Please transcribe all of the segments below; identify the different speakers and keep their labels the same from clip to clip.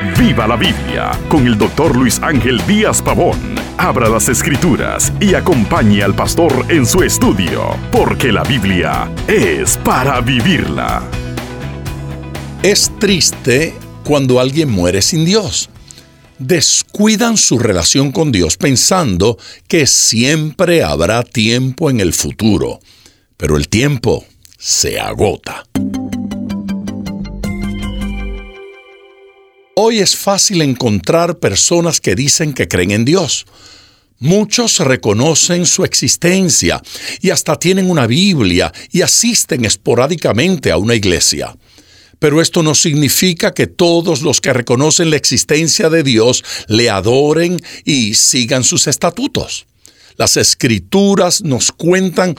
Speaker 1: Viva la Biblia con el doctor Luis Ángel Díaz Pavón. Abra las escrituras y acompañe al pastor en su estudio, porque la Biblia es para vivirla.
Speaker 2: Es triste cuando alguien muere sin Dios. Descuidan su relación con Dios pensando que siempre habrá tiempo en el futuro, pero el tiempo se agota. Hoy es fácil encontrar personas que dicen que creen en Dios. Muchos reconocen su existencia y hasta tienen una Biblia y asisten esporádicamente a una iglesia. Pero esto no significa que todos los que reconocen la existencia de Dios le adoren y sigan sus estatutos. Las escrituras nos cuentan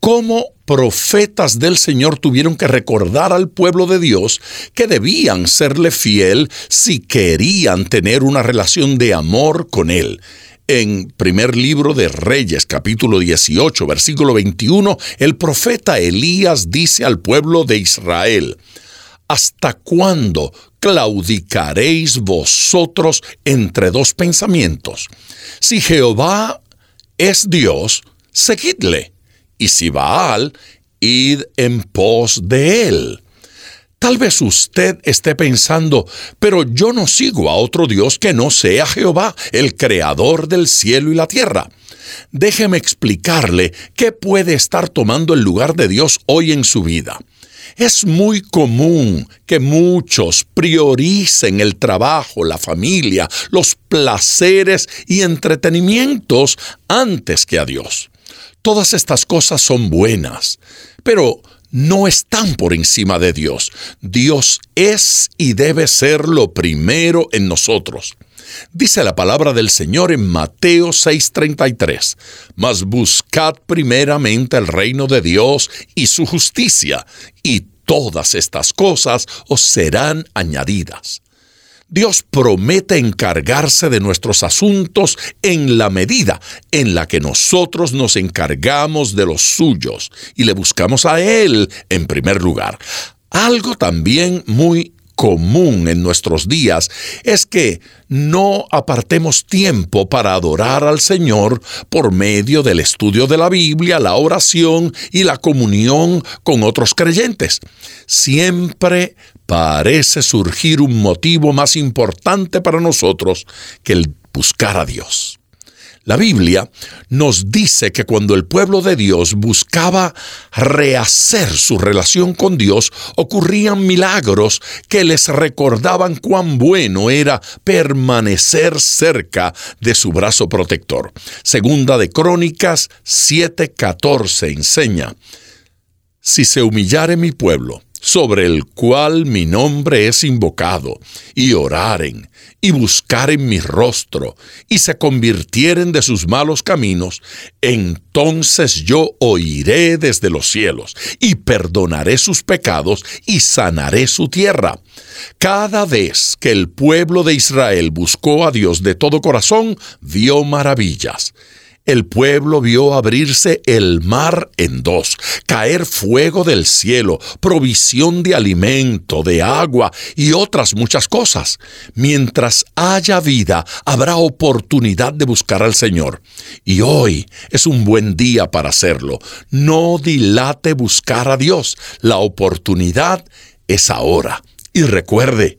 Speaker 2: cómo profetas del Señor tuvieron que recordar al pueblo de Dios que debían serle fiel si querían tener una relación de amor con Él. En primer libro de Reyes, capítulo 18, versículo 21, el profeta Elías dice al pueblo de Israel, ¿Hasta cuándo claudicaréis vosotros entre dos pensamientos? Si Jehová es Dios, seguidle y si Baal, id en pos de él. Tal vez usted esté pensando, pero yo no sigo a otro Dios que no sea Jehová, el creador del cielo y la tierra. Déjeme explicarle qué puede estar tomando el lugar de Dios hoy en su vida. Es muy común que muchos prioricen el trabajo, la familia, los placeres y entretenimientos antes que a Dios. Todas estas cosas son buenas, pero no están por encima de Dios. Dios es y debe ser lo primero en nosotros. Dice la palabra del Señor en Mateo 6:33, mas buscad primeramente el reino de Dios y su justicia, y todas estas cosas os serán añadidas. Dios promete encargarse de nuestros asuntos en la medida en la que nosotros nos encargamos de los suyos y le buscamos a Él en primer lugar. Algo también muy común en nuestros días es que no apartemos tiempo para adorar al Señor por medio del estudio de la Biblia, la oración y la comunión con otros creyentes. Siempre parece surgir un motivo más importante para nosotros que el buscar a Dios. La Biblia nos dice que cuando el pueblo de Dios buscaba rehacer su relación con Dios, ocurrían milagros que les recordaban cuán bueno era permanecer cerca de su brazo protector. Segunda de Crónicas 7:14 enseña, Si se humillare mi pueblo, sobre el cual mi nombre es invocado, y oraren, y buscaren mi rostro, y se convirtieren de sus malos caminos, entonces yo oiré desde los cielos, y perdonaré sus pecados, y sanaré su tierra. Cada vez que el pueblo de Israel buscó a Dios de todo corazón, vio maravillas el pueblo vio abrirse el mar en dos, caer fuego del cielo, provisión de alimento, de agua y otras muchas cosas. Mientras haya vida, habrá oportunidad de buscar al Señor. Y hoy es un buen día para hacerlo. No dilate buscar a Dios. La oportunidad es ahora. Y recuerde,